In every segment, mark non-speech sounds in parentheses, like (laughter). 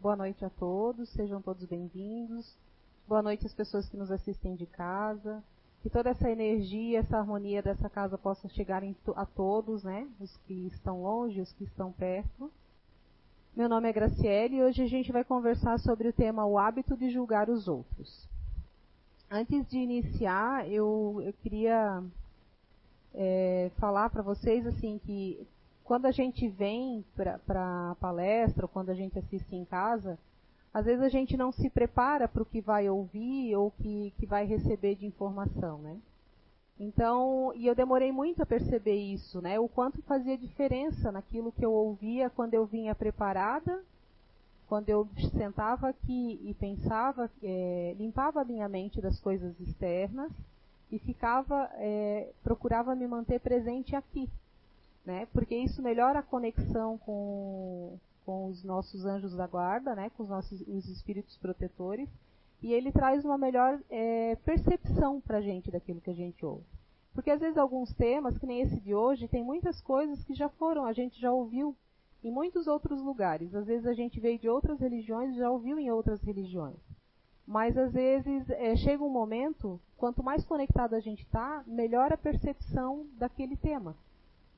Boa noite a todos, sejam todos bem-vindos. Boa noite às pessoas que nos assistem de casa. Que toda essa energia, essa harmonia dessa casa possa chegar a todos, né? Os que estão longe, os que estão perto. Meu nome é Graciele e hoje a gente vai conversar sobre o tema o hábito de julgar os outros. Antes de iniciar, eu, eu queria é, falar para vocês assim que quando a gente vem para a palestra ou quando a gente assiste em casa, às vezes a gente não se prepara para o que vai ouvir ou que, que vai receber de informação, né? Então, e eu demorei muito a perceber isso, né? O quanto fazia diferença naquilo que eu ouvia quando eu vinha preparada, quando eu sentava aqui e pensava, é, limpava a minha mente das coisas externas e ficava, é, procurava me manter presente aqui, né? Porque isso melhora a conexão com, com os nossos anjos da guarda, né? Com os nossos os espíritos protetores e ele traz uma melhor é, percepção para a gente daquilo que a gente ouve. Porque às vezes alguns temas, que nem esse de hoje, tem muitas coisas que já foram, a gente já ouviu em muitos outros lugares. Às vezes a gente veio de outras religiões já ouviu em outras religiões. Mas às vezes é, chega um momento, quanto mais conectado a gente está, melhor a percepção daquele tema.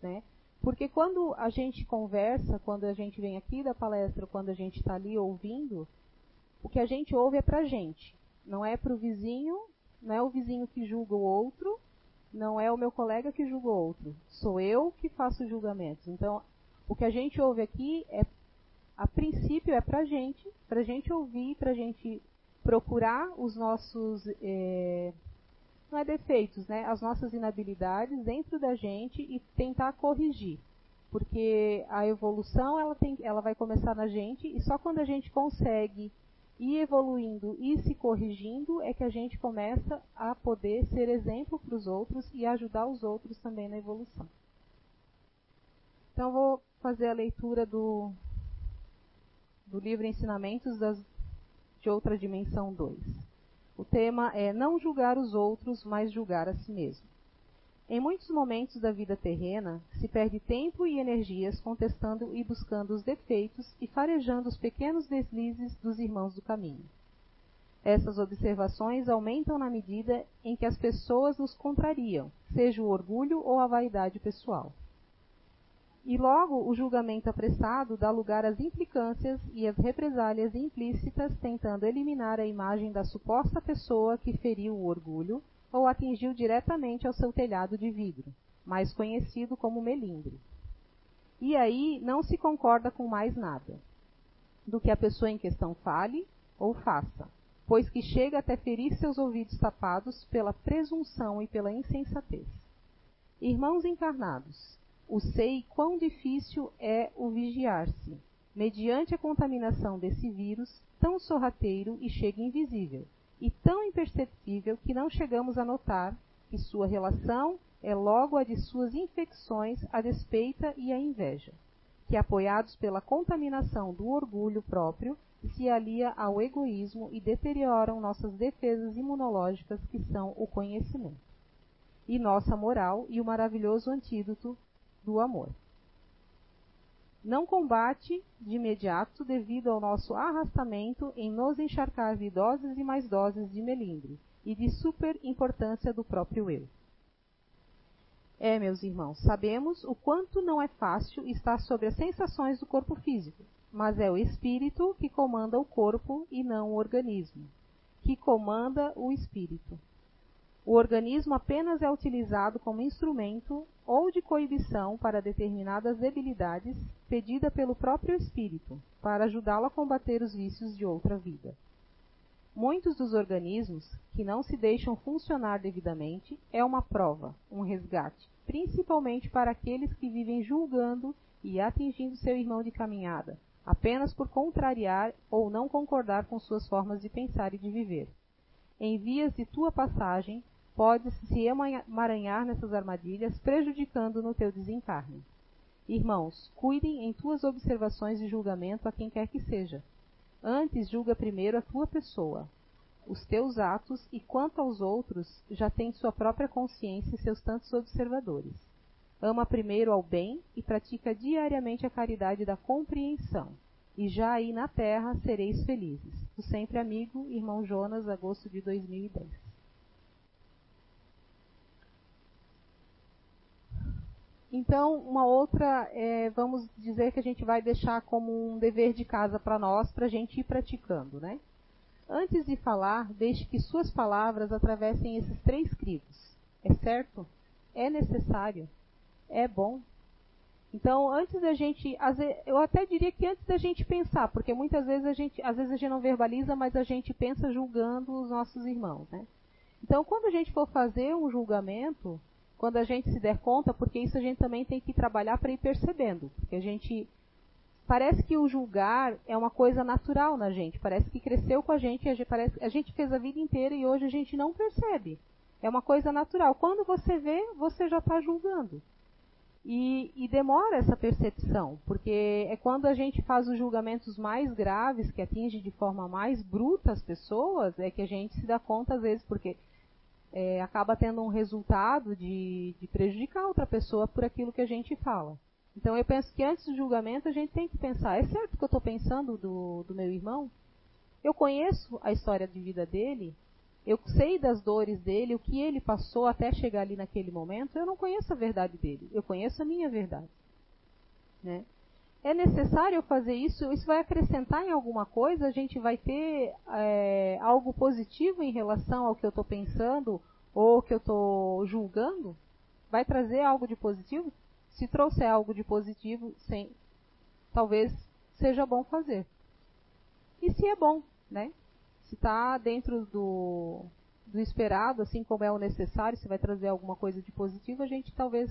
Né? Porque quando a gente conversa, quando a gente vem aqui da palestra, quando a gente está ali ouvindo, o que a gente ouve é pra gente. Não é pro vizinho, não é o vizinho que julga o outro, não é o meu colega que julga o outro. Sou eu que faço julgamentos. Então, o que a gente ouve aqui é, a princípio, é pra gente, pra gente ouvir, pra gente procurar os nossos é, não é defeitos, né? As nossas inabilidades dentro da gente e tentar corrigir. Porque a evolução ela, tem, ela vai começar na gente e só quando a gente consegue ir evoluindo e se corrigindo é que a gente começa a poder ser exemplo para os outros e ajudar os outros também na evolução. Então vou fazer a leitura do, do livro Ensinamentos das, de Outra Dimensão 2. O tema é não julgar os outros, mas julgar a si mesmo. Em muitos momentos da vida terrena, se perde tempo e energias contestando e buscando os defeitos e farejando os pequenos deslizes dos irmãos do caminho. Essas observações aumentam na medida em que as pessoas nos contrariam, seja o orgulho ou a vaidade pessoal. E logo o julgamento apressado dá lugar às implicâncias e às represálias implícitas, tentando eliminar a imagem da suposta pessoa que feriu o orgulho ou atingiu diretamente ao seu telhado de vidro, mais conhecido como melindre. E aí não se concorda com mais nada do que a pessoa em questão fale ou faça, pois que chega até ferir seus ouvidos tapados pela presunção e pela insensatez. Irmãos encarnados, o sei quão difícil é o vigiar-se, mediante a contaminação desse vírus tão sorrateiro e chega invisível, e tão imperceptível que não chegamos a notar que sua relação é logo a de suas infecções, a despeita e a inveja, que apoiados pela contaminação do orgulho próprio, se alia ao egoísmo e deterioram nossas defesas imunológicas que são o conhecimento, e nossa moral e o maravilhoso antídoto do amor. Não combate de imediato devido ao nosso arrastamento em nos encharcar de doses e mais doses de melindre e de super importância do próprio eu. É, meus irmãos, sabemos o quanto não é fácil estar sobre as sensações do corpo físico, mas é o espírito que comanda o corpo e não o organismo, que comanda o espírito. O organismo apenas é utilizado como instrumento ou de coibição para determinadas debilidades pedida pelo próprio espírito, para ajudá-lo a combater os vícios de outra vida. Muitos dos organismos que não se deixam funcionar devidamente é uma prova, um resgate, principalmente para aqueles que vivem julgando e atingindo seu irmão de caminhada, apenas por contrariar ou não concordar com suas formas de pensar e de viver. Em vias de tua passagem, podes se emaranhar nessas armadilhas, prejudicando no teu desencarne. Irmãos, cuidem em tuas observações e julgamento a quem quer que seja. Antes julga primeiro a tua pessoa, os teus atos e quanto aos outros, já tem sua própria consciência e seus tantos observadores. Ama primeiro ao bem e pratica diariamente a caridade da compreensão. e já aí na terra sereis felizes. O sempre amigo, irmão Jonas, agosto de 2010. Então, uma outra, é, vamos dizer que a gente vai deixar como um dever de casa para nós, para a gente ir praticando, né? Antes de falar, deixe que suas palavras atravessem esses três crivos. É certo? É necessário? É bom? Então, antes da gente, eu até diria que antes da gente pensar, porque muitas vezes a gente, às vezes a gente não verbaliza, mas a gente pensa julgando os nossos irmãos, né? Então, quando a gente for fazer um julgamento, quando a gente se der conta, porque isso a gente também tem que trabalhar para ir percebendo, porque a gente parece que o julgar é uma coisa natural na gente, parece que cresceu com a gente, a gente, parece, a gente fez a vida inteira e hoje a gente não percebe. É uma coisa natural. Quando você vê, você já está julgando. E, e, demora essa percepção, porque é quando a gente faz os julgamentos mais graves, que atinge de forma mais bruta as pessoas, é que a gente se dá conta, às vezes, porque é, acaba tendo um resultado de, de prejudicar outra pessoa por aquilo que a gente fala. Então eu penso que antes do julgamento a gente tem que pensar, é certo que eu estou pensando do, do meu irmão? Eu conheço a história de vida dele, eu sei das dores dele, o que ele passou até chegar ali naquele momento, eu não conheço a verdade dele, eu conheço a minha verdade. Né? É necessário fazer isso, isso vai acrescentar em alguma coisa, a gente vai ter é, algo positivo em relação ao que eu estou pensando ou que eu estou julgando? Vai trazer algo de positivo? Se trouxer algo de positivo, sem, talvez seja bom fazer. E se é bom, né? se está dentro do, do esperado, assim como é o necessário, se vai trazer alguma coisa de positivo, a gente talvez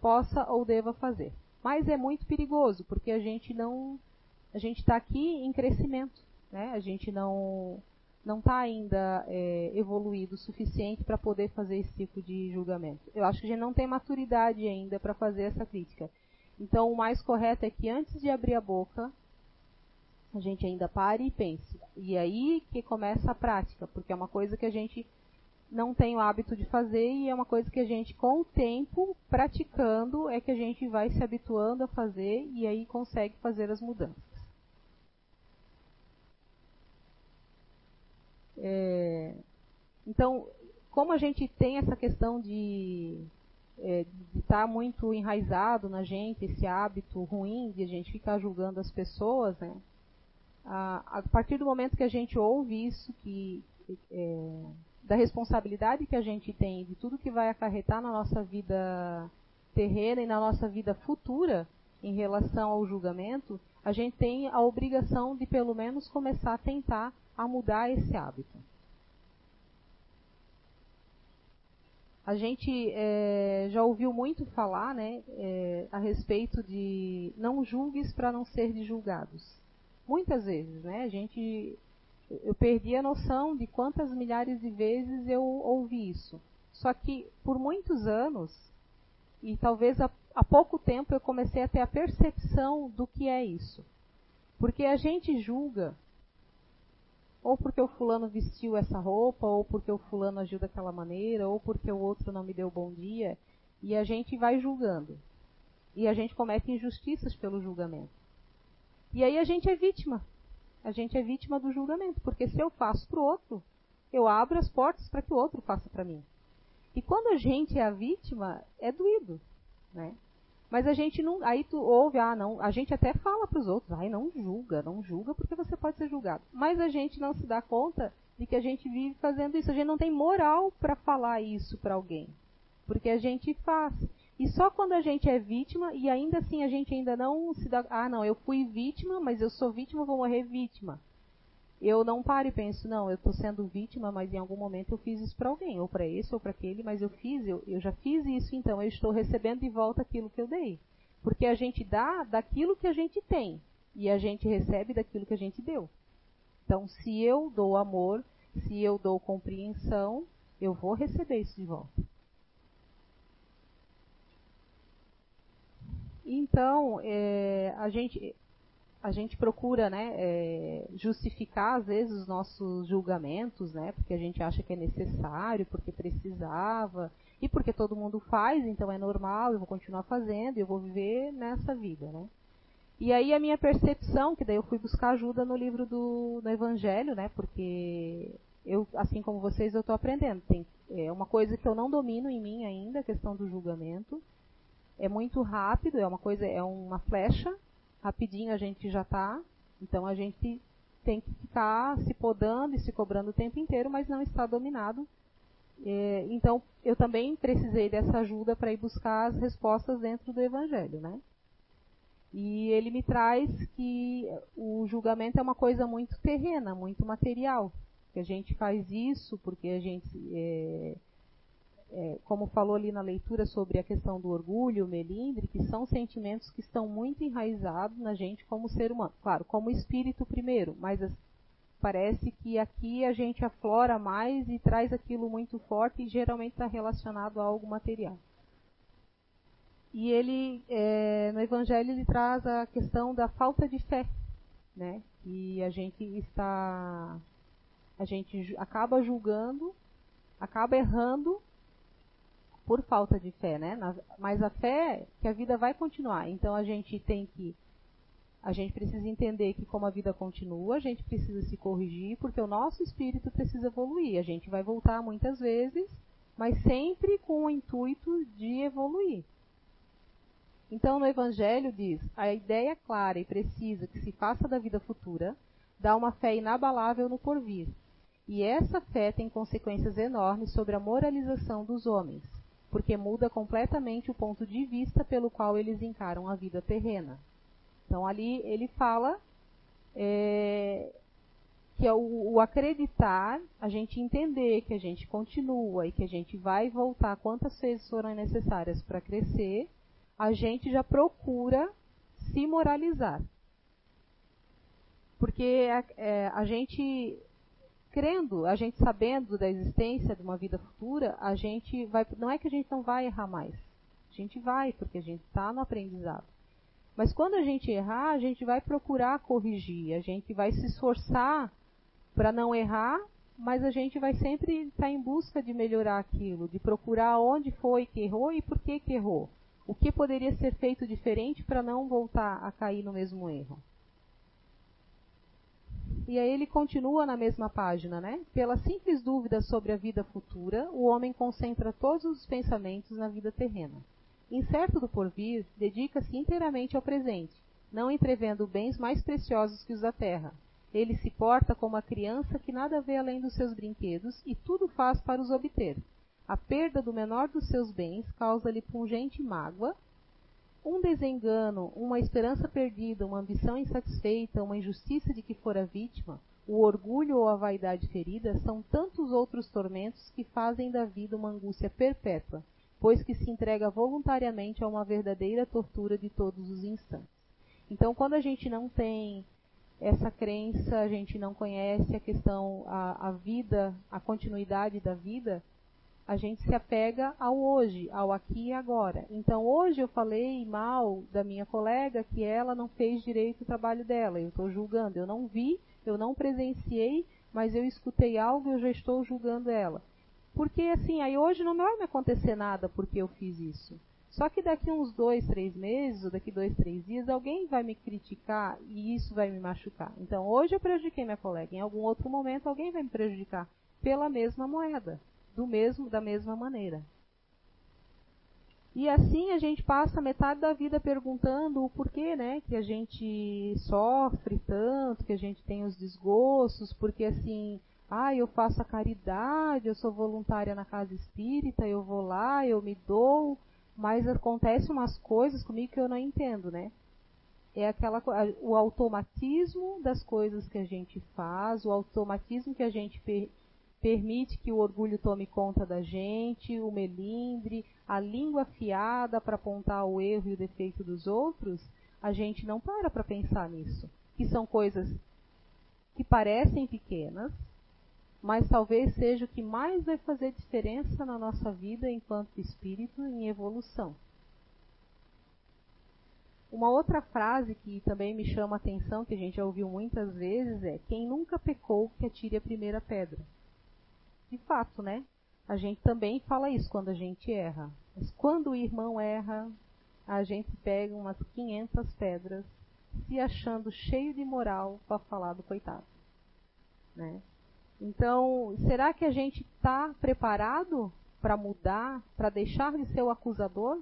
possa ou deva fazer. Mas é muito perigoso, porque a gente não. A gente está aqui em crescimento. Né? A gente não não está ainda é, evoluído o suficiente para poder fazer esse tipo de julgamento. Eu acho que a gente não tem maturidade ainda para fazer essa crítica. Então, o mais correto é que antes de abrir a boca, a gente ainda pare e pense. E aí que começa a prática, porque é uma coisa que a gente não tem o hábito de fazer e é uma coisa que a gente, com o tempo, praticando, é que a gente vai se habituando a fazer e aí consegue fazer as mudanças. É, então, como a gente tem essa questão de é, estar tá muito enraizado na gente, esse hábito ruim de a gente ficar julgando as pessoas, né? a, a partir do momento que a gente ouve isso, que é, da responsabilidade que a gente tem de tudo que vai acarretar na nossa vida terrena e na nossa vida futura em relação ao julgamento, a gente tem a obrigação de pelo menos começar a tentar a mudar esse hábito. A gente é, já ouviu muito falar né, é, a respeito de não julgues para não ser julgados. Muitas vezes, né? A gente eu perdi a noção de quantas milhares de vezes eu ouvi isso. Só que por muitos anos, e talvez há, pouco tempo, eu comecei a ter a percepção do que é isso. Porque a gente julga, ou porque o fulano vestiu essa roupa, ou porque o fulano agiu daquela maneira, ou porque o outro não me deu bom dia, e a gente vai julgando. E a gente comete injustiças pelo julgamento. E aí a gente é vítima. A gente é vítima do julgamento, porque se eu faço para o outro, eu abro as portas para que o outro faça para mim. E quando a gente é a vítima, é doído, né? Mas a gente não, aí tu ouve, ah, não, a gente até fala para os outros, ai, não julga, não julga porque você pode ser julgado. Mas a gente não se dá conta de que a gente vive fazendo isso. A gente não tem moral para falar isso para alguém, porque a gente faz. E só quando a gente é vítima, e ainda assim a gente ainda não se dá. Ah, não, eu fui vítima, mas eu sou vítima, vou morrer vítima. Eu não paro e penso, não, eu estou sendo vítima, mas em algum momento eu fiz isso para alguém, ou para esse ou para aquele, mas eu fiz, eu, eu já fiz isso, então eu estou recebendo de volta aquilo que eu dei. Porque a gente dá daquilo que a gente tem, e a gente recebe daquilo que a gente deu. Então, se eu dou amor, se eu dou compreensão, eu vou receber isso de volta. Então, é, a, gente, a gente procura né, é, justificar, às vezes, os nossos julgamentos, né, porque a gente acha que é necessário, porque precisava, e porque todo mundo faz, então é normal, eu vou continuar fazendo, eu vou viver nessa vida. Né? E aí a minha percepção, que daí eu fui buscar ajuda no livro do no Evangelho, né? Porque eu, assim como vocês, eu estou aprendendo. Tem, é uma coisa que eu não domino em mim ainda, a questão do julgamento. É muito rápido, é uma coisa, é uma flecha, rapidinho a gente já está. Então a gente tem que ficar se podando e se cobrando o tempo inteiro, mas não está dominado. É, então eu também precisei dessa ajuda para ir buscar as respostas dentro do Evangelho, né? E ele me traz que o julgamento é uma coisa muito terrena, muito material. Que a gente faz isso porque a gente, é, é, como falou ali na leitura sobre a questão do orgulho, melindre, que são sentimentos que estão muito enraizados na gente como ser humano. Claro, como espírito primeiro, mas parece que aqui a gente aflora mais e traz aquilo muito forte e geralmente está relacionado a algo material. E ele, é, no Evangelho, ele traz a questão da falta de fé, né? E a gente está, a gente acaba julgando, acaba errando por falta de fé, né? Mas a fé é que a vida vai continuar. Então a gente tem que, a gente precisa entender que como a vida continua, a gente precisa se corrigir, porque o nosso espírito precisa evoluir. A gente vai voltar muitas vezes, mas sempre com o intuito de evoluir. Então, no Evangelho diz: a ideia clara e precisa que se faça da vida futura dá uma fé inabalável no porvir. E essa fé tem consequências enormes sobre a moralização dos homens, porque muda completamente o ponto de vista pelo qual eles encaram a vida terrena. Então, ali ele fala é, que é o, o, acreditar, a gente entender que a gente continua e que a gente vai voltar quantas vezes forem necessárias para crescer a gente já procura se moralizar. Porque a, é, a gente, crendo, a gente sabendo da existência de uma vida futura, a gente vai. Não é que a gente não vai errar mais. A gente vai, porque a gente está no aprendizado. Mas quando a gente errar, a gente vai procurar corrigir, a gente vai se esforçar para não errar, mas a gente vai sempre estar tá em busca de melhorar aquilo, de procurar onde foi que errou e por que que errou. O que poderia ser feito diferente para não voltar a cair no mesmo erro? E aí ele continua na mesma página, né? Pela simples dúvida sobre a vida futura, o homem concentra todos os pensamentos na vida terrena. Incerto do porvir, dedica-se inteiramente ao presente, não entrevendo bens mais preciosos que os da terra. Ele se porta como a criança que nada vê além dos seus brinquedos e tudo faz para os obter. A perda do menor dos seus bens causa-lhe pungente mágoa, um desengano, uma esperança perdida, uma ambição insatisfeita, uma injustiça de que fora vítima, o orgulho ou a vaidade ferida são tantos outros tormentos que fazem da vida uma angústia perpétua, pois que se entrega voluntariamente a uma verdadeira tortura de todos os instantes. Então, quando a gente não tem essa crença, a gente não conhece a questão, a, a vida, a continuidade da vida, a gente se apega ao hoje, ao aqui e agora. Então, hoje eu falei mal da minha colega que ela não fez direito o trabalho dela. Eu estou julgando. Eu não vi, eu não presenciei, mas eu escutei algo e eu já estou julgando ela. Porque, assim, aí hoje não vai me acontecer nada porque eu fiz isso. Só que daqui uns dois, três meses, ou daqui dois, três dias, alguém vai me criticar e isso vai me machucar. Então, hoje eu prejudiquei minha colega. Em algum outro momento, alguém vai me prejudicar pela mesma moeda do mesmo da mesma maneira. E assim a gente passa metade da vida perguntando o porquê, né, que a gente sofre tanto, que a gente tem os desgostos, porque assim, ah, eu faço a caridade, eu sou voluntária na casa espírita, eu vou lá, eu me dou, mas acontece umas coisas comigo que eu não entendo, né? É aquela o automatismo das coisas que a gente faz, o automatismo que a gente permite que o orgulho tome conta da gente, o melindre, a língua afiada para apontar o erro e o defeito dos outros, a gente não para para pensar nisso. Que são coisas que parecem pequenas, mas talvez seja o que mais vai fazer diferença na nossa vida enquanto espírito em evolução. Uma outra frase que também me chama a atenção, que a gente já ouviu muitas vezes, é: Quem nunca pecou, que atire a primeira pedra de fato, né? A gente também fala isso quando a gente erra. Mas quando o irmão erra, a gente pega umas 500 pedras se achando cheio de moral para falar do coitado. Né? Então, será que a gente está preparado para mudar, para deixar de ser o acusador?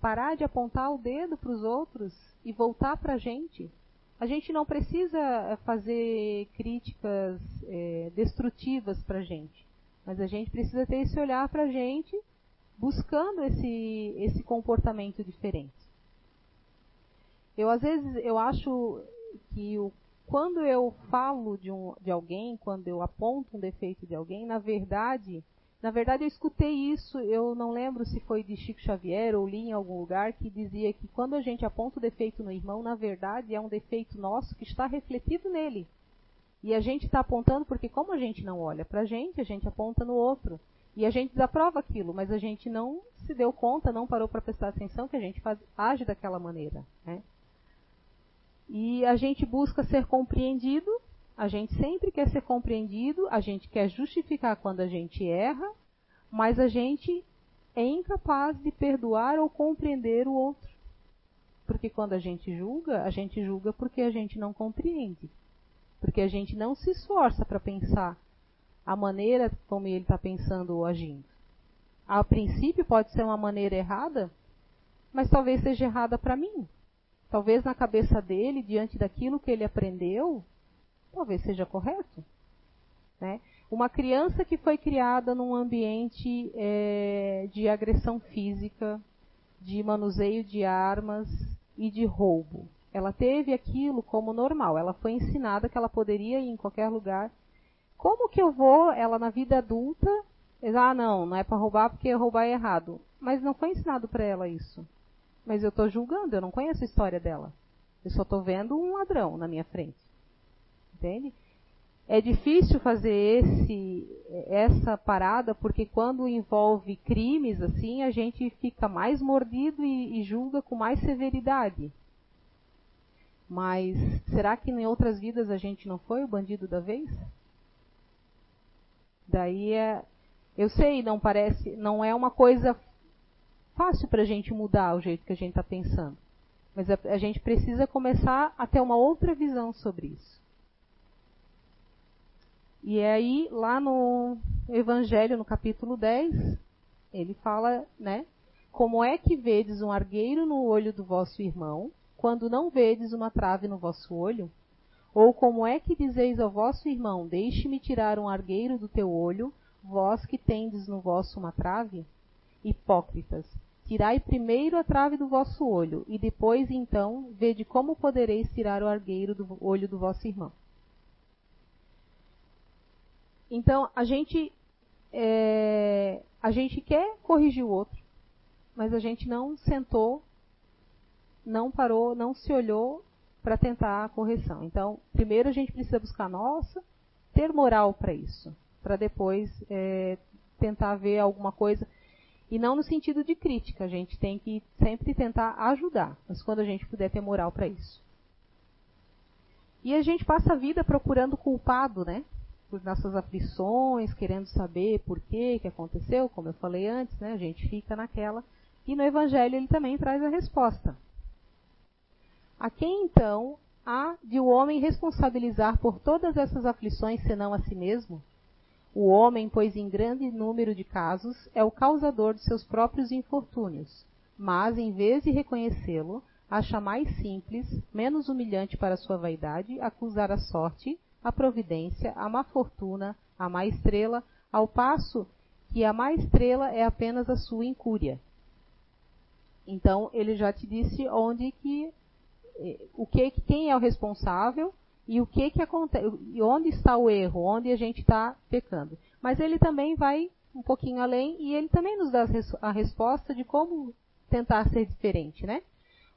parar de apontar o dedo para os outros e voltar para a gente? A gente não precisa fazer críticas é, destrutivas para a gente, mas a gente precisa ter esse olhar para a gente buscando esse, esse comportamento diferente. Eu às vezes eu acho que o, quando eu falo de, um, de alguém, quando eu aponto um defeito de alguém, na verdade, na verdade eu escutei isso, eu não lembro se foi de Chico Xavier ou li em algum lugar que dizia que quando a gente aponta o defeito no irmão, na verdade é um defeito nosso que está refletido nele. E a gente está apontando porque como a gente não olha para a gente, a gente aponta no outro. E a gente desaprova aquilo, mas a gente não se deu conta, não parou para prestar atenção que a gente faz, age daquela maneira. Né? E a gente busca ser compreendido, a gente sempre quer ser compreendido, a gente quer justificar quando a gente erra, mas a gente é incapaz de perdoar ou compreender o outro. Porque quando a gente julga, a gente julga porque a gente não compreende. Porque a gente não se esforça para pensar a maneira como ele está pensando ou agindo. A princípio pode ser uma maneira errada, mas talvez seja errada para mim. Talvez na cabeça dele, diante daquilo que ele aprendeu, talvez seja correto. Né? Uma criança que foi criada num ambiente é, de agressão física, de manuseio de armas e de roubo. Ela teve aquilo como normal. Ela foi ensinada que ela poderia ir em qualquer lugar como que eu vou, ela na vida adulta, ah, não, não é para roubar porque roubar é errado. Mas não foi ensinado para ela isso. Mas eu estou julgando, eu não conheço a história dela. Eu só estou vendo um ladrão na minha frente. É difícil fazer esse, essa parada porque quando envolve crimes assim, a gente fica mais mordido e, e julga com mais severidade. Mas será que em outras vidas a gente não foi o bandido da vez? Daí é, eu sei, não parece, não é uma coisa fácil para a gente mudar o jeito que a gente está pensando. Mas a, a gente precisa começar a ter uma outra visão sobre isso. E aí, lá no Evangelho, no capítulo 10, ele fala, né? Como é que vedes um argueiro no olho do vosso irmão, quando não vedes uma trave no vosso olho? Ou como é que dizeis ao vosso irmão, deixe-me tirar um argueiro do teu olho, vós que tendes no vosso uma trave? Hipócritas, tirai primeiro a trave do vosso olho, e depois então vede como podereis tirar o argueiro do olho do vosso irmão. Então, a gente, é, a gente quer corrigir o outro, mas a gente não sentou, não parou, não se olhou para tentar a correção. Então, primeiro a gente precisa buscar nossa, ter moral para isso, para depois é, tentar ver alguma coisa. E não no sentido de crítica, a gente tem que sempre tentar ajudar, mas quando a gente puder ter moral para isso. E a gente passa a vida procurando culpado, né? Por nossas aflições, querendo saber por que que aconteceu, como eu falei antes, né? A gente fica naquela. E no Evangelho ele também traz a resposta. A quem então há de o homem responsabilizar por todas essas aflições senão a si mesmo? O homem, pois em grande número de casos, é o causador de seus próprios infortúnios, mas, em vez de reconhecê-lo, acha mais simples, menos humilhante para sua vaidade, acusar a sorte, a providência, a má fortuna, a má estrela, ao passo que a má estrela é apenas a sua incúria. Então, ele já te disse onde que o que, quem é o responsável e o que, que acontece, onde está o erro, onde a gente está pecando. Mas ele também vai um pouquinho além e ele também nos dá a resposta de como tentar ser diferente, né?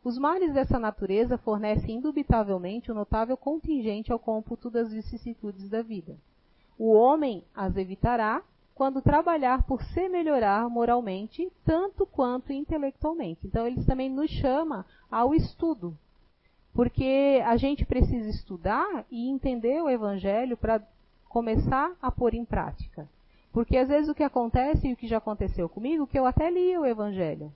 Os males dessa natureza fornecem indubitavelmente um notável contingente ao cômputo das vicissitudes da vida. O homem as evitará quando trabalhar por se melhorar moralmente, tanto quanto intelectualmente. Então, eles também nos chama ao estudo, porque a gente precisa estudar e entender o Evangelho para começar a pôr em prática. Porque às vezes o que acontece, e o que já aconteceu comigo, que eu até li o Evangelho.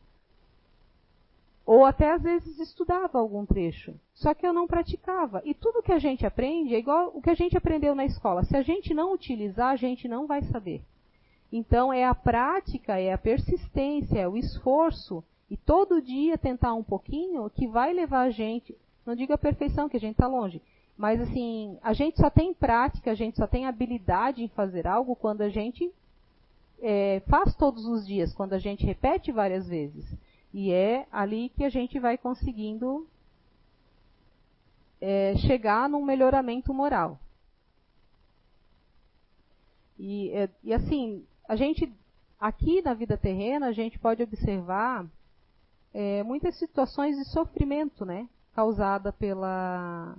Ou até às vezes estudava algum trecho. Só que eu não praticava. E tudo que a gente aprende é igual o que a gente aprendeu na escola. Se a gente não utilizar, a gente não vai saber. Então é a prática, é a persistência, é o esforço e todo dia tentar um pouquinho que vai levar a gente, não digo a perfeição, que a gente está longe, mas assim, a gente só tem prática, a gente só tem habilidade em fazer algo quando a gente é, faz todos os dias, quando a gente repete várias vezes. E é ali que a gente vai conseguindo é, chegar num melhoramento moral. E, é, e assim, a gente, aqui na vida terrena, a gente pode observar é, muitas situações de sofrimento, né? Causada pela,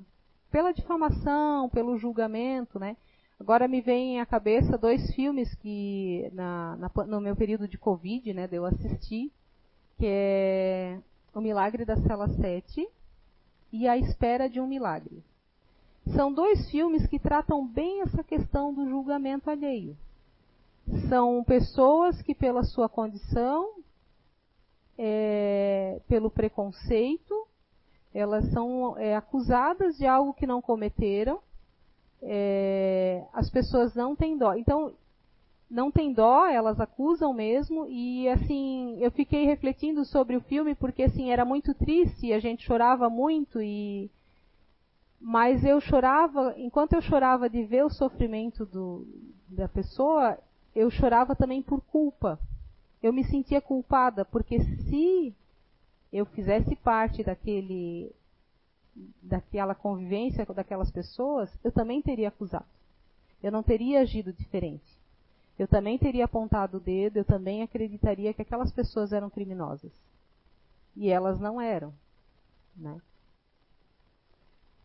pela difamação, pelo julgamento, né? Agora me vem à cabeça dois filmes que na, na, no meu período de Covid, né, eu assisti, que é O Milagre da Cela 7 e A Espera de um Milagre. São dois filmes que tratam bem essa questão do julgamento alheio. São pessoas que, pela sua condição, é, pelo preconceito, elas são é, acusadas de algo que não cometeram é, as pessoas não têm dó. Então, não tem dó, elas acusam mesmo, e assim, eu fiquei refletindo sobre o filme porque assim, era muito triste, a gente chorava muito e mas eu chorava, enquanto eu chorava de ver o sofrimento do, da pessoa, eu chorava também por culpa. Eu me sentia culpada, porque se eu fizesse parte daquele daquela convivência daquelas pessoas, eu também teria acusado. Eu não teria agido diferente. Eu também teria apontado o dedo, eu também acreditaria que aquelas pessoas eram criminosas. E elas não eram. Né?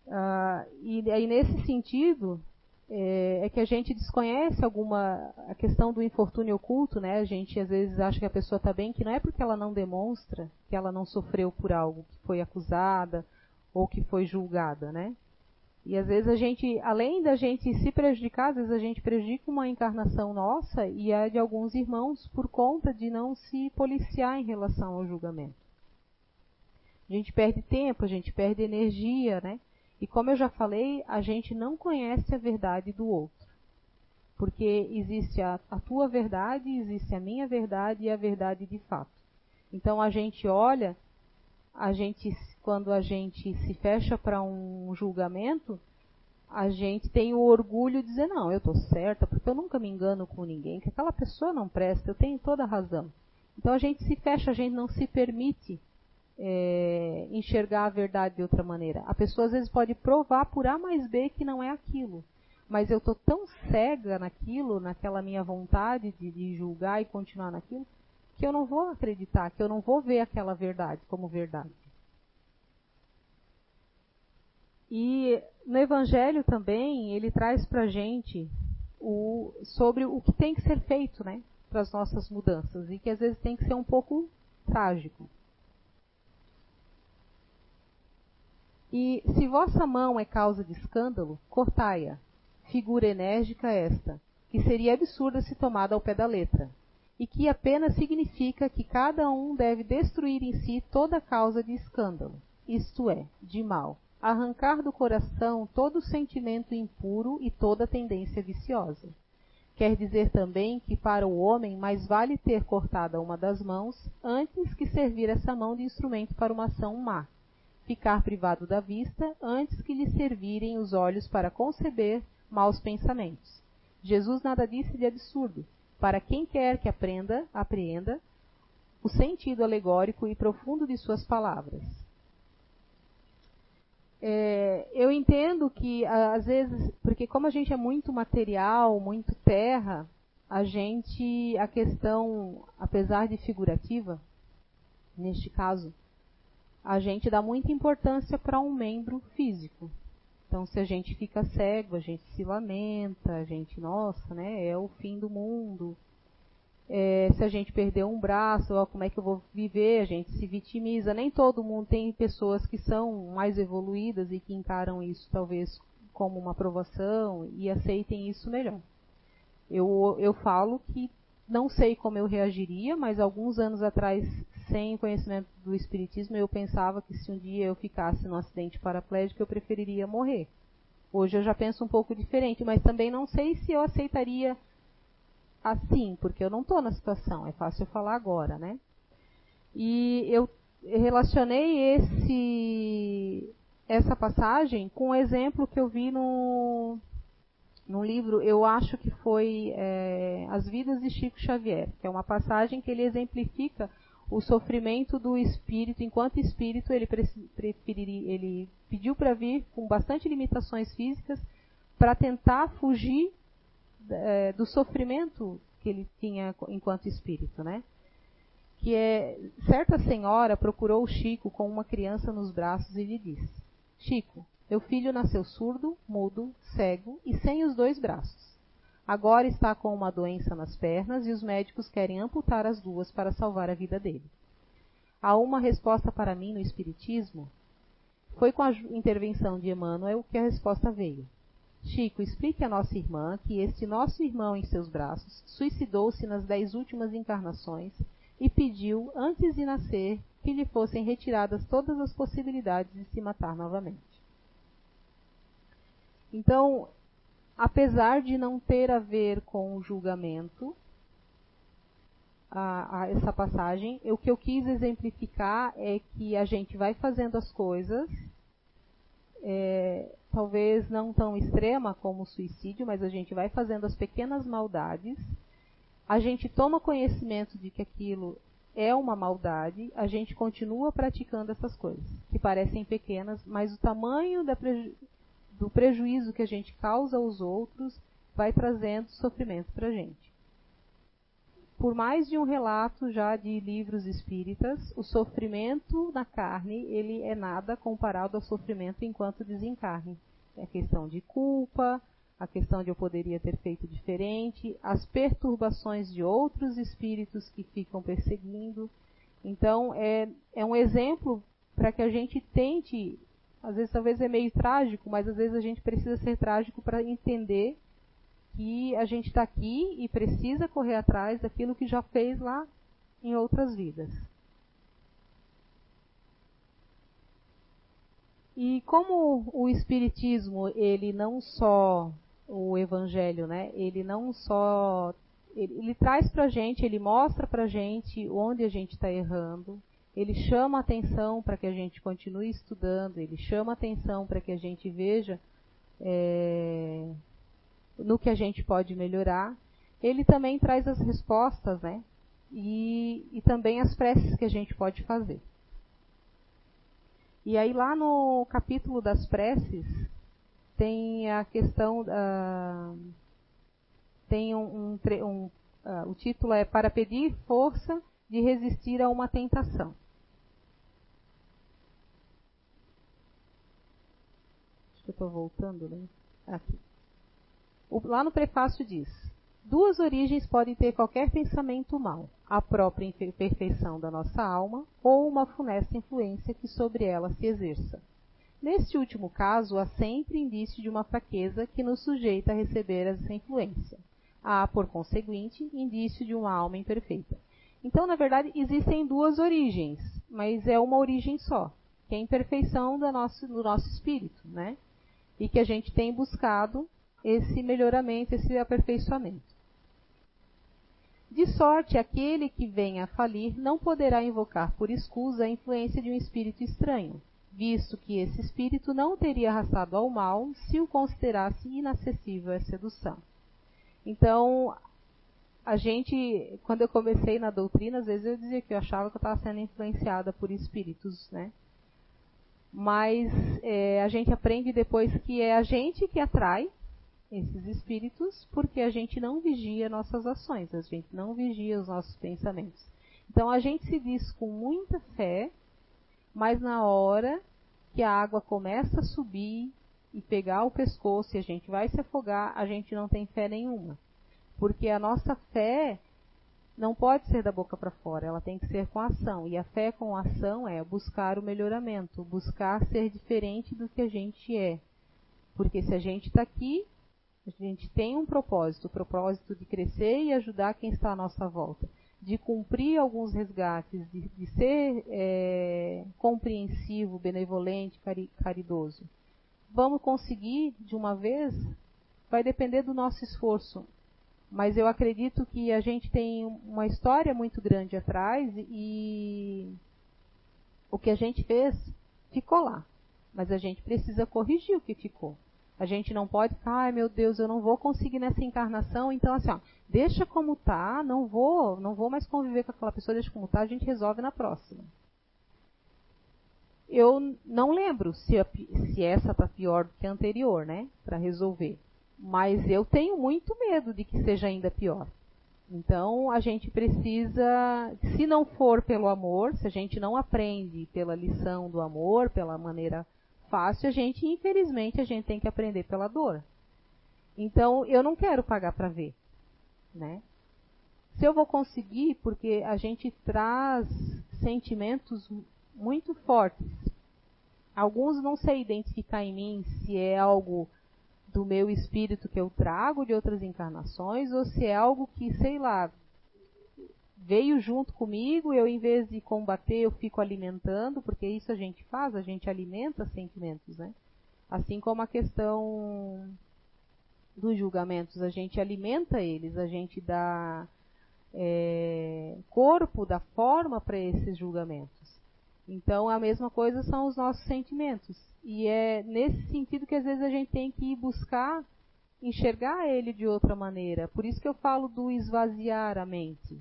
Uh, e aí, nesse sentido, é, é, que a gente desconhece alguma a questão do infortúnio oculto, né? A gente às vezes acha que a pessoa está bem, que não é porque ela não demonstra que ela não sofreu por algo, que foi acusada ou que foi julgada, né? E às vezes a gente, além da gente se prejudicar, às vezes a gente prejudica uma encarnação nossa e a de alguns irmãos por conta de não se policiar em relação ao julgamento. A gente perde tempo, a gente perde energia, né? E como eu já falei, a gente não conhece a verdade do outro. Porque existe a, a tua verdade, existe a minha verdade e a verdade de fato. Então a gente olha, a gente quando a gente se fecha para um julgamento, a gente tem o orgulho de dizer, não, eu estou certa, porque eu nunca me engano com ninguém, que aquela pessoa não presta, eu tenho toda a razão. Então a gente se fecha, a gente não se permite é, enxergar a verdade de outra maneira. A pessoa às vezes pode provar por A mais B que não é aquilo. Mas eu estou tão cega naquilo, naquela minha vontade de, de julgar e continuar naquilo, que eu não vou acreditar, que eu não vou ver aquela verdade como verdade. E no Evangelho também ele traz para gente o, sobre o que tem que ser feito, né, para as nossas mudanças e que às vezes tem que ser um pouco trágico. E se vossa mão é causa de escândalo, cortai-a. Figura enérgica esta, que seria absurda se tomada ao pé da letra, e que apenas significa que cada um deve destruir em si toda causa de escândalo, isto é, de mal, arrancar do coração todo sentimento impuro e toda tendência viciosa. Quer dizer também que para o homem mais vale ter cortada uma das mãos antes que servir essa mão de instrumento para uma ação má, ficar privado da vista antes que lhe servirem os olhos para conceber maus pensamentos. Jesus nada disse de absurdo. Para quem quer que aprenda, apreenda o sentido alegórico e profundo de suas palavras. É, eu entendo que, às vezes, porque como a gente é muito material, muito terra, a gente, a questão, apesar de figurativa, neste caso, a gente dá muita importância para um membro físico. Então, se a gente fica cego, a gente se lamenta, a gente, nossa, né, é o fim do mundo é, se a gente perder um braço, ó, como é que eu vou viver, a gente se vitimiza. Nem todo mundo tem pessoas que são mais evoluídas e que encaram isso talvez como uma aprovação e aceitem isso melhor. Eu, eu falo que não sei como eu reagiria, mas alguns anos atrás sem conhecimento do espiritismo, eu pensava que se um dia eu ficasse num acidente paraplégico, eu preferiria morrer. Hoje eu já penso um pouco diferente, mas também não sei se eu aceitaria assim, porque eu não estou na situação, é fácil falar agora, né? E eu relacionei esse essa passagem com um exemplo que eu vi no, no livro, eu acho que foi é, As Vidas de Chico Xavier, que é uma passagem que ele exemplifica o sofrimento do espírito, enquanto espírito ele, preferiria, ele pediu para vir com bastante limitações físicas para tentar fugir é, do sofrimento que ele tinha enquanto espírito, né? Que é certa senhora procurou o Chico com uma criança nos braços e lhe disse: Chico, meu filho nasceu surdo, mudo, cego e sem os dois braços. Agora está com uma doença nas pernas e os médicos querem amputar as duas para salvar a vida dele. Há uma resposta para mim no Espiritismo? Foi com a intervenção de Emmanuel que a resposta veio. Chico, explique à nossa irmã que este nosso irmão em seus braços suicidou-se nas dez últimas encarnações e pediu, antes de nascer, que lhe fossem retiradas todas as possibilidades de se matar novamente. Então, apesar de não ter a ver com o julgamento, a, a essa passagem, o que eu quis exemplificar é que a gente vai fazendo as coisas, é, talvez não tão extrema como o suicídio, mas a gente vai fazendo as pequenas maldades, a gente toma conhecimento de que aquilo é uma maldade, a gente continua praticando essas coisas, que parecem pequenas, mas o tamanho preju do prejuízo que a gente causa aos outros vai trazendo sofrimento para a gente. Por mais de um relato já de livros espíritas, o sofrimento na carne ele é nada comparado ao sofrimento enquanto desencarne. É questão de culpa, a questão de eu poderia ter feito diferente, as perturbações de outros espíritos que ficam perseguindo. Então, é, é um exemplo para que a gente tente, às vezes talvez é meio trágico, mas às vezes a gente precisa ser trágico para entender que a gente está aqui e precisa correr atrás daquilo que já fez lá em outras vidas. E como o espiritismo ele não só o evangelho, né? Ele não só ele, ele traz para a gente, ele mostra para a gente onde a gente está errando, ele chama atenção para que a gente continue estudando, ele chama atenção para que a gente veja é, no que a gente pode melhorar. Ele também traz as respostas, né? E, e também as preces que a gente pode fazer. E aí lá no capítulo das preces, tem a questão uh, tem um, um, um uh, o título é para pedir força de resistir a uma tentação. Acho que eu estou voltando, né? Aqui. O, lá no prefácio diz: duas origens podem ter qualquer pensamento mau: a própria imperfeição da nossa alma ou uma funesta influência que sobre ela se exerça. Neste último caso, há sempre indício de uma fraqueza que nos sujeita a receber essa influência. Há, por conseguinte, indício de uma alma imperfeita. Então, na verdade, existem duas origens, mas é uma origem só, que é a imperfeição do nosso, do nosso espírito, né? E que a gente tem buscado esse melhoramento, esse aperfeiçoamento. De sorte, aquele que venha a falir não poderá invocar por escusa a influência de um espírito estranho, visto que esse espírito não teria arrastado ao mal se o considerasse inacessível à sedução. Então, a gente, quando eu comecei na doutrina, às vezes eu dizia que eu achava que eu estava sendo influenciada por espíritos, né? Mas é, a gente aprende depois que é a gente que atrai esses espíritos porque a gente não vigia nossas ações, a gente não vigia os nossos pensamentos. Então a gente se diz com muita fé, mas na hora que a água começa a subir e pegar o pescoço e a gente vai se afogar, a gente não tem fé nenhuma. Porque a nossa fé não pode ser da boca para fora, ela tem que ser com ação. E a fé com ação é buscar o melhoramento, buscar ser diferente do que a gente é. Porque se a gente está aqui, a gente tem um propósito, o propósito de crescer e ajudar quem está à nossa volta. de cumprir alguns resgates, de, de ser é, compreensivo, benevolente, cari, caridoso, vamos conseguir de uma vez? Vai depender do nosso esforço. Mas eu acredito que a gente tem uma história muito grande atrás e o que a gente fez ficou lá. Mas a gente precisa corrigir o que ficou. A gente não pode ficar, ai meu Deus, eu não vou conseguir nessa encarnação, então assim, ó, deixa como tá, não vou, não vou mais conviver com aquela pessoa, deixa como tá, a gente resolve na próxima. Eu não lembro se, a, se essa tá pior do que a anterior, né, para resolver. Mas eu tenho muito medo de que seja ainda pior. Então a gente precisa, se não for pelo amor, se a gente não aprende pela lição do amor, pela maneira fácil, a gente, infelizmente, a gente tem que aprender pela dor. Então, eu não quero pagar para ver, né? Se eu vou conseguir, porque a gente traz sentimentos muito fortes. Alguns não sei identificar em mim se é algo do meu espírito que eu trago de outras encarnações ou se é algo que, sei lá, veio junto comigo, eu em vez de combater, eu fico alimentando, porque isso a gente faz, a gente alimenta sentimentos, né? Assim como a questão dos julgamentos, a gente alimenta eles, a gente dá é, corpo, dá forma para esses julgamentos. Então a mesma coisa são os nossos sentimentos. E é nesse sentido que às vezes a gente tem que ir buscar enxergar ele de outra maneira. Por isso que eu falo do esvaziar a mente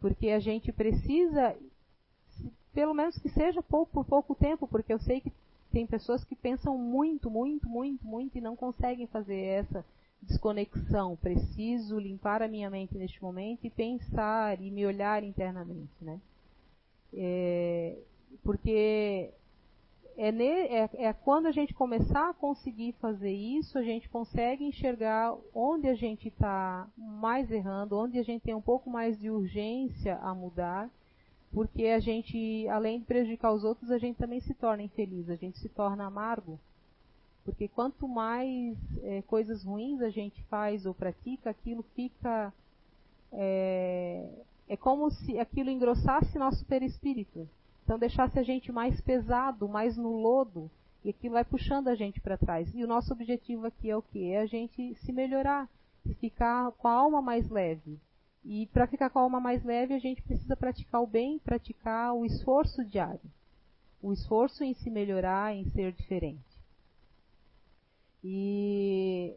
porque a gente precisa, pelo menos que seja pouco, por pouco tempo, porque eu sei que tem pessoas que pensam muito, muito, muito, muito e não conseguem fazer essa desconexão. Preciso limpar a minha mente neste momento e pensar e me olhar internamente, né? É, porque é, ne, é, é, quando a gente começar a conseguir fazer isso, a gente consegue enxergar onde a gente está mais errando, onde a gente tem um pouco mais de urgência a mudar, porque a gente, além de prejudicar os outros, a gente também se torna infeliz, a gente se torna amargo. Porque quanto mais é, coisas ruins a gente faz ou pratica, aquilo fica. É, é como se aquilo engrossasse nosso perispírito. Então deixasse a gente mais pesado, mais no lodo, e aquilo vai puxando a gente para trás. E o nosso objetivo aqui é o quê? É a gente se melhorar, ficar com a alma mais leve. E para ficar com a alma mais leve, a gente precisa praticar o bem, praticar o esforço diário. O esforço em se melhorar, em ser diferente. E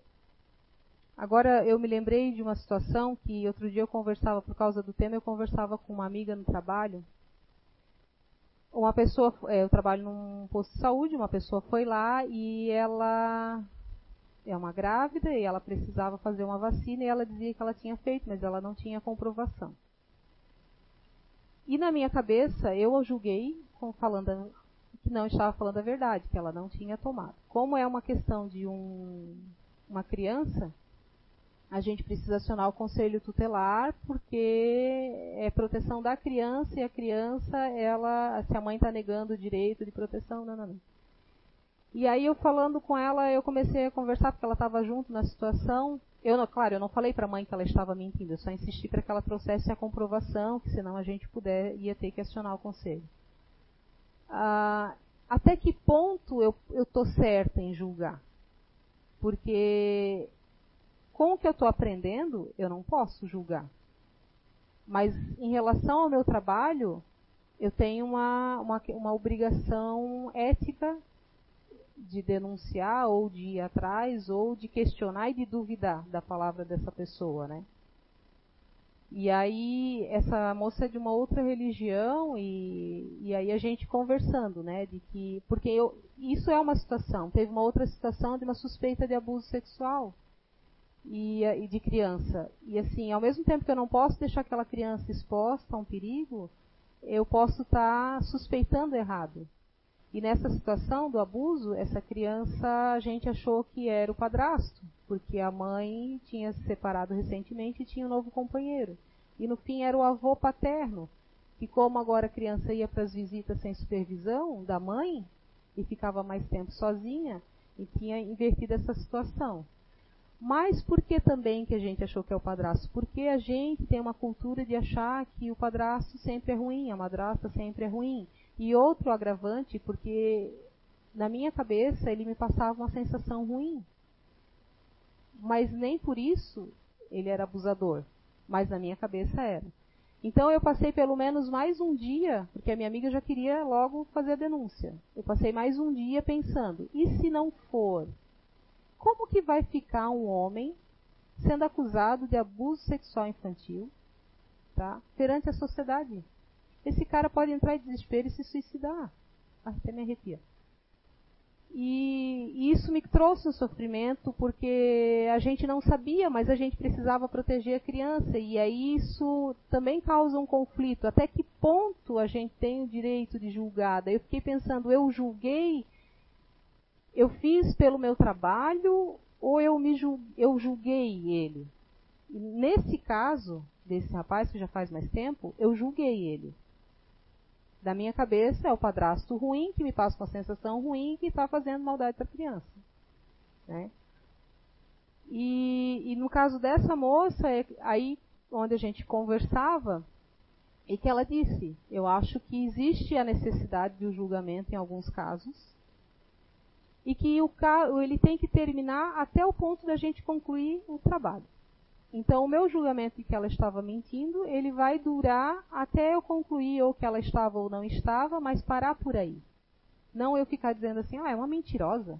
agora eu me lembrei de uma situação que outro dia eu conversava, por causa do tema, eu conversava com uma amiga no trabalho uma pessoa, é, eu trabalho num posto de saúde, uma pessoa foi lá e ela é uma grávida e ela precisava fazer uma vacina e ela dizia que ela tinha feito, mas ela não tinha comprovação. E na minha cabeça eu julguei falando que não estava falando a verdade, que ela não tinha tomado. Como é uma questão de um, uma criança, a gente precisa acionar o conselho tutelar porque é proteção da criança e a criança, ela, se a mãe está negando o direito de proteção, não, não, não. E aí eu falando com ela, eu comecei a conversar porque ela estava junto na situação. Eu, não, claro, eu não falei para a mãe que ela estava mentindo, eu só insisti para que ela trouxesse a comprovação, que senão a gente puder ia ter que acionar o conselho. Ah, até que ponto eu estou certa em julgar? Porque com o que eu estou aprendendo, eu não posso julgar. Mas em relação ao meu trabalho, eu tenho uma, uma, uma obrigação ética de denunciar ou de ir atrás ou de questionar e de duvidar da palavra dessa pessoa, né? E aí essa moça é de uma outra religião e, e aí a gente conversando, né, de que porque eu, isso é uma situação. Teve uma outra situação de uma suspeita de abuso sexual e, e de criança. E assim, ao mesmo tempo que eu não posso deixar aquela criança exposta a um perigo, eu posso estar tá suspeitando errado. E nessa situação do abuso, essa criança a gente achou que era o padrasto, porque a mãe tinha se separado recentemente e tinha um novo companheiro. E no fim era o avô paterno, que como agora a criança ia para as visitas sem supervisão da mãe e ficava mais tempo sozinha, e tinha invertido essa situação. Mas por que também que a gente achou que é o padrasto? Porque a gente tem uma cultura de achar que o padrasto sempre é ruim, a madrasta sempre é ruim. E outro agravante, porque na minha cabeça ele me passava uma sensação ruim. Mas nem por isso ele era abusador. Mas na minha cabeça era. Então eu passei pelo menos mais um dia, porque a minha amiga já queria logo fazer a denúncia. Eu passei mais um dia pensando: e se não for? Como que vai ficar um homem sendo acusado de abuso sexual infantil tá, perante a sociedade? Esse cara pode entrar em desespero e se suicidar. Até me arrepia. E isso me trouxe um sofrimento porque a gente não sabia, mas a gente precisava proteger a criança. E aí isso também causa um conflito. Até que ponto a gente tem o direito de julgar? Daí eu fiquei pensando, eu julguei eu fiz pelo meu trabalho ou eu, me eu julguei ele? Nesse caso, desse rapaz que já faz mais tempo, eu julguei ele. Da minha cabeça é o padrasto ruim que me passa uma sensação ruim que está fazendo maldade para a criança. Né? E, e, no caso dessa moça, é aí onde a gente conversava, e que ela disse, eu acho que existe a necessidade de um julgamento em alguns casos, e que o ele tem que terminar até o ponto da gente concluir o trabalho. Então, o meu julgamento de que ela estava mentindo, ele vai durar até eu concluir ou que ela estava ou não estava, mas parar por aí. Não eu ficar dizendo assim, ah, é uma mentirosa.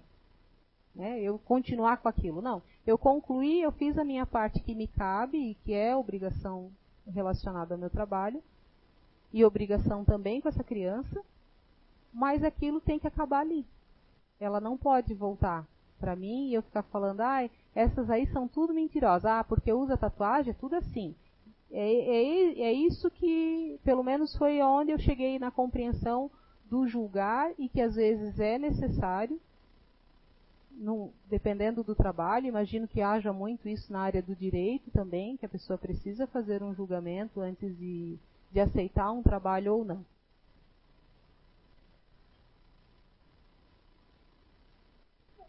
Né? Eu continuar com aquilo. Não. Eu concluí, eu fiz a minha parte que me cabe e que é obrigação relacionada ao meu trabalho e obrigação também com essa criança, mas aquilo tem que acabar ali ela não pode voltar para mim e eu ficar falando, ai, essas aí são tudo mentirosas. Ah, porque usa tatuagem, é tudo assim. É, é, é isso que, pelo menos, foi onde eu cheguei na compreensão do julgar e que às vezes é necessário, no, dependendo do trabalho. Imagino que haja muito isso na área do direito também, que a pessoa precisa fazer um julgamento antes de, de aceitar um trabalho ou não.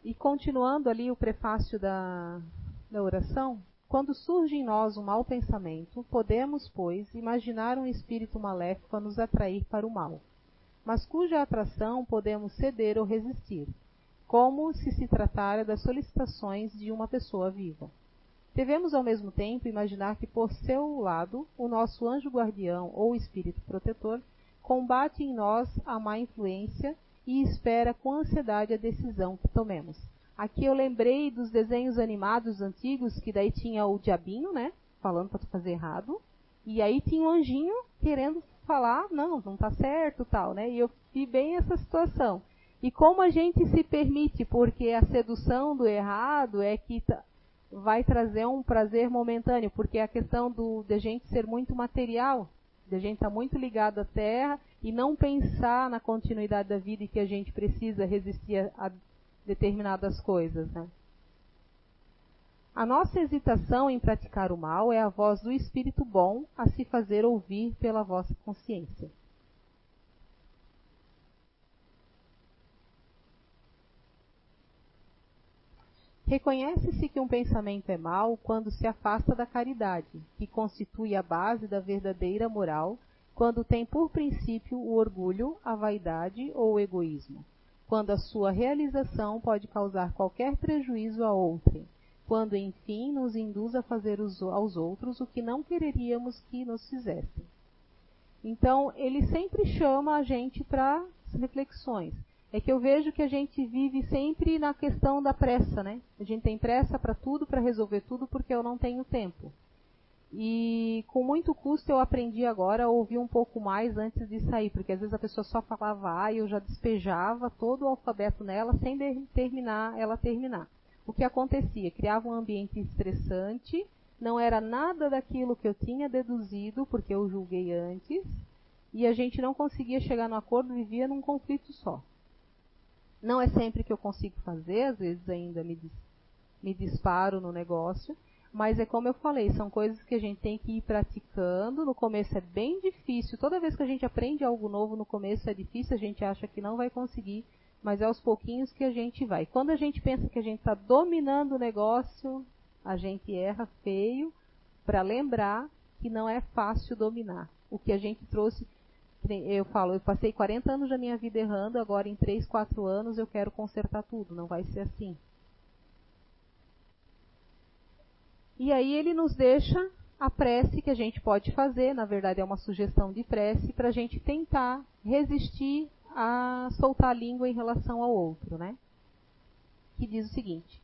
E continuando ali o prefácio da, da oração, quando surge em nós um mau pensamento, podemos, pois, imaginar um espírito maléfico a nos atrair para o mal, mas cuja atração podemos ceder ou resistir, como se se tratara das solicitações de uma pessoa viva. Devemos, ao mesmo tempo, imaginar que, por seu lado, o nosso anjo guardião ou espírito protetor combate em nós a má influência e espera com ansiedade a decisão que tomemos. Aqui eu lembrei dos desenhos animados antigos, que daí tinha o diabinho, né? Falando para tu fazer errado. E aí tinha o um anjinho querendo falar, não, não tá certo, tal, né? E eu vi bem essa situação. E como a gente se permite, porque a sedução do errado é que vai trazer um prazer momentâneo, porque a questão do, de a gente ser muito material, de a gente estar tá muito ligado à Terra e não pensar na continuidade da vida e que a gente precisa resistir a, determinadas coisas. Né? A nossa hesitação em praticar o mal é a voz do Espírito bom a se fazer ouvir pela vossa consciência. Reconhece-se que um pensamento é mau quando se afasta da caridade, que constitui a base da verdadeira moral, quando tem por princípio o orgulho, a vaidade ou o egoísmo, quando a sua realização pode causar qualquer prejuízo a outrem, quando enfim nos induz a fazer aos outros o que não quereríamos que nos fizessem. Então, ele sempre chama a gente para reflexões é que eu vejo que a gente vive sempre na questão da pressa, né? A gente tem pressa para tudo, para resolver tudo, porque eu não tenho tempo. E com muito custo eu aprendi agora a ouvir um pouco mais antes de sair, porque às vezes a pessoa só falava A e eu já despejava todo o alfabeto nela sem terminar, ela terminar. O que acontecia? Criava um ambiente estressante, não era nada daquilo que eu tinha deduzido, porque eu julguei antes, e a gente não conseguia chegar no acordo, vivia num conflito só. Não é sempre que eu consigo fazer, às vezes ainda me, me disparo no negócio, mas é como eu falei, são coisas que a gente tem que ir praticando. No começo é bem difícil. Toda vez que a gente aprende algo novo, no começo é difícil, a gente acha que não vai conseguir, mas é aos pouquinhos que a gente vai. Quando a gente pensa que a gente está dominando o negócio, A gente erra feio para lembrar que não é fácil dominar. O que a gente trouxe, eu falo, eu passei 40 anos da minha vida errando, agora em 3, 4 anos eu quero consertar tudo. Não vai ser assim. E aí ele nos deixa a prece que a gente pode fazer, na verdade é uma sugestão de prece, para a gente tentar resistir a soltar a língua em relação ao outro, né? Que diz o seguinte: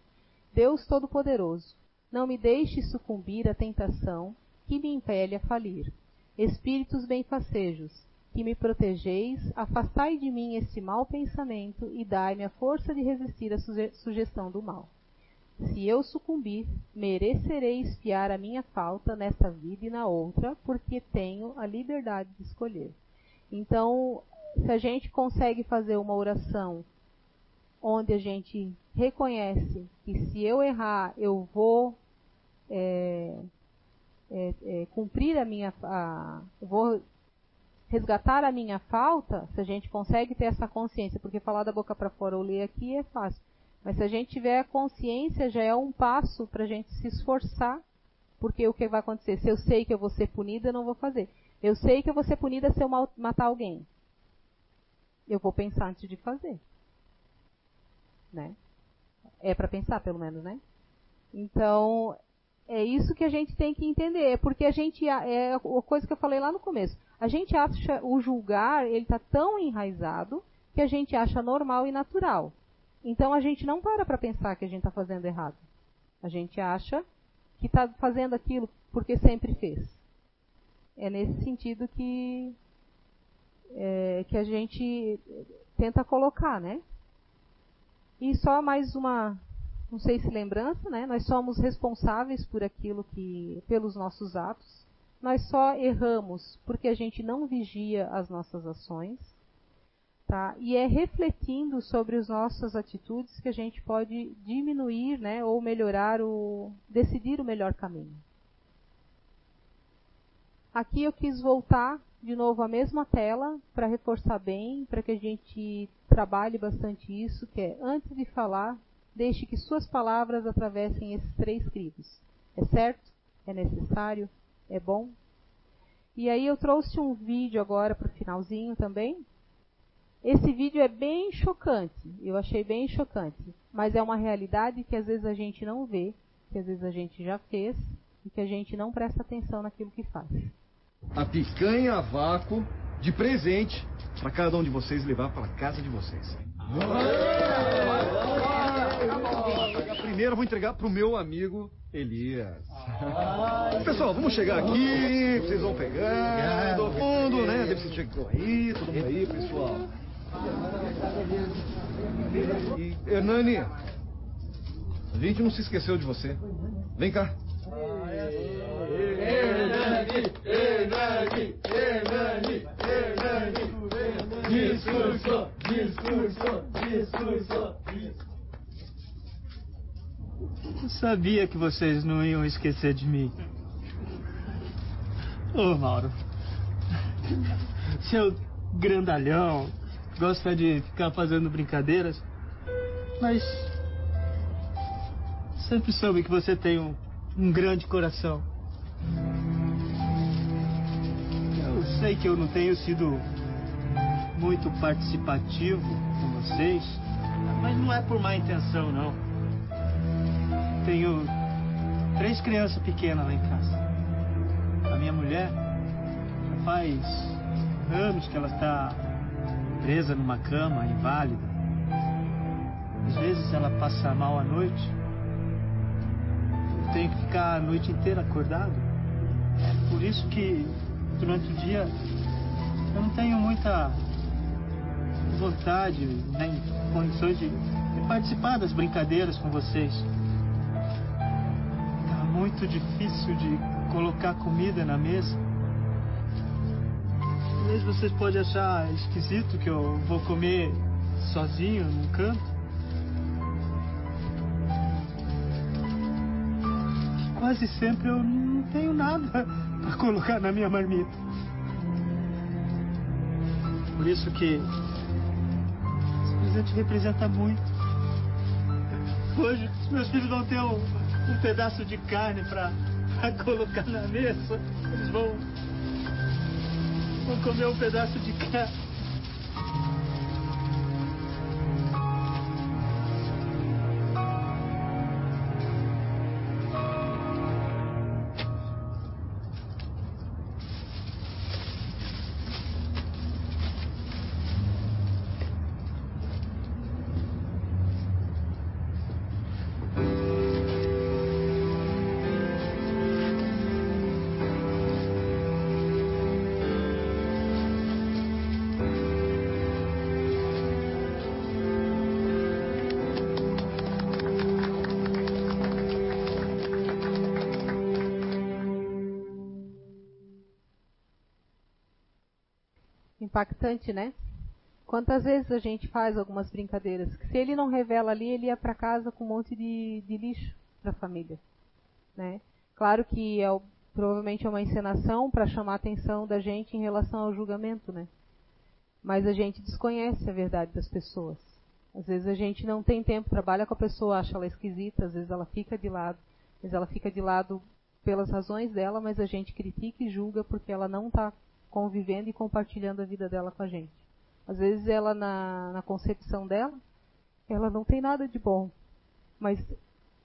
Deus Todo-Poderoso, não me deixe sucumbir à tentação que me impele a falir. Espíritos benfacejos, que me protegeis, afastai de mim esse mau pensamento e dai-me a força de resistir à sugestão do mal. Se eu sucumbir, merecerei espiar a minha falta nesta vida e na outra, porque tenho a liberdade de escolher. Então, se a gente consegue fazer uma oração onde a gente reconhece que se eu errar, eu vou é, é, é, cumprir a minha, a, vou resgatar a minha falta, se a gente consegue ter essa consciência, porque falar da boca para fora ou ler aqui é fácil. Mas se a gente tiver a consciência, já é um passo para a gente se esforçar, porque o que vai acontecer? Se eu sei que eu vou ser punida, eu não vou fazer. Eu sei que eu vou ser punida se eu matar alguém. Eu vou pensar antes de fazer. Né? É para pensar, pelo menos, né? Então, é isso que a gente tem que entender, é porque a gente é a coisa que eu falei lá no começo. A gente acha o julgar, ele está tão enraizado que a gente acha normal e natural. Então a gente não para para pensar que a gente está fazendo errado. A gente acha que está fazendo aquilo porque sempre fez. É nesse sentido que é, que a gente tenta colocar, né? E só mais uma, não sei se lembrança, né? Nós somos responsáveis por aquilo que, pelos nossos atos. Nós só erramos porque a gente não vigia as nossas ações. Tá? E é refletindo sobre as nossas atitudes que a gente pode diminuir né, ou melhorar o. decidir o melhor caminho. Aqui eu quis voltar de novo à mesma tela para reforçar bem, para que a gente trabalhe bastante isso, que é antes de falar, deixe que suas palavras atravessem esses três crivos. É certo? É necessário? É bom? E aí eu trouxe um vídeo agora para o finalzinho também, esse vídeo é bem chocante, eu achei bem chocante, mas é uma realidade que às vezes a gente não vê, que às vezes a gente já fez e que a gente não presta atenção naquilo que faz. A picanha a vácuo de presente para cada um de vocês levar para casa de vocês. A primeira eu vou entregar para o meu amigo Elias. Pessoal, vamos chegar aqui, vocês vão pegando, fundo, né? Deve ser chegou aí, todo mundo aí, pessoal. E, Hernani, a gente não se esqueceu de você. Vem cá. Hernani, Hernani, Hernani, Hernani. Discurso, discurso, discurso. Eu sabia que vocês não iam esquecer de mim. Ô, Mauro. Seu grandalhão, gosta de ficar fazendo brincadeiras, mas sempre soube que você tem um, um grande coração. Eu sei que eu não tenho sido muito participativo com vocês, mas não é por má intenção, não. Tenho três crianças pequenas lá em casa. A minha mulher faz anos que ela está presa numa cama, inválida. Às vezes ela passa mal à noite. Eu tenho que ficar a noite inteira acordado. É por isso que durante o dia eu não tenho muita vontade, nem condições de, de participar das brincadeiras com vocês. Tá muito difícil de colocar comida na mesa. Talvez vocês podem achar esquisito que eu vou comer sozinho num canto. Quase sempre eu não tenho nada (laughs) para colocar na minha marmita. Por isso que esse presente representa muito. Hoje, os meus filhos vão ter um, um pedaço de carne para colocar na mesa, eles vão, comer um pedaço de carne. Impactante, né? Quantas vezes a gente faz algumas brincadeiras que se ele não revela ali, ele ia para casa com um monte de, de lixo para a família, né? Claro que é provavelmente é uma encenação para chamar a atenção da gente em relação ao julgamento, né? Mas a gente desconhece a verdade das pessoas. Às vezes a gente não tem tempo, trabalha com a pessoa, acha ela esquisita, às vezes ela fica de lado, mas ela fica de lado pelas razões dela, mas a gente critica e julga porque ela não está convivendo e compartilhando a vida dela com a gente. Às vezes ela, na, na concepção dela, ela não tem nada de bom. Mas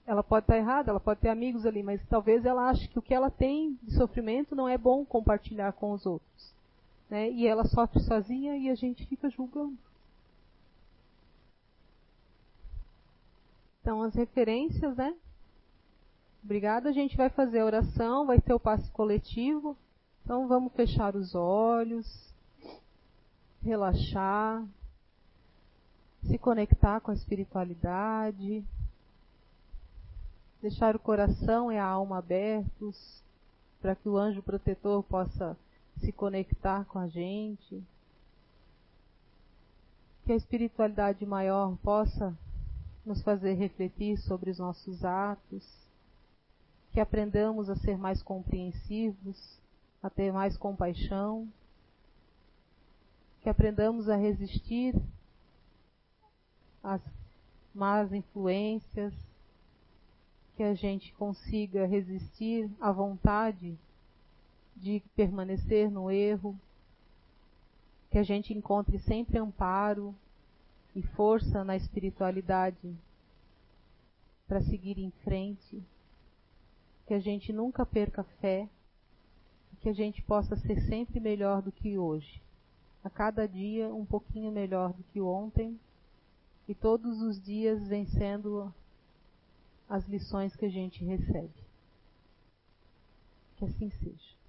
ela pode estar errada, ela pode ter amigos ali, mas talvez ela ache que o que ela tem de sofrimento não é bom compartilhar com os outros. Né? E ela sofre sozinha e a gente fica julgando. Então, as referências, né? Obrigada. A gente vai fazer a oração, vai ter o passe coletivo. Então vamos fechar os olhos, relaxar, se conectar com a espiritualidade, deixar o coração e a alma abertos para que o anjo protetor possa se conectar com a gente, que a espiritualidade maior possa nos fazer refletir sobre os nossos atos, que aprendamos a ser mais compreensivos a ter mais compaixão, que aprendamos a resistir às más influências, que a gente consiga resistir à vontade de permanecer no erro, que a gente encontre sempre amparo e força na espiritualidade para seguir em frente, que a gente nunca perca fé que a gente possa ser sempre melhor do que hoje. A cada dia um pouquinho melhor do que ontem e todos os dias vencendo as lições que a gente recebe. Que assim seja.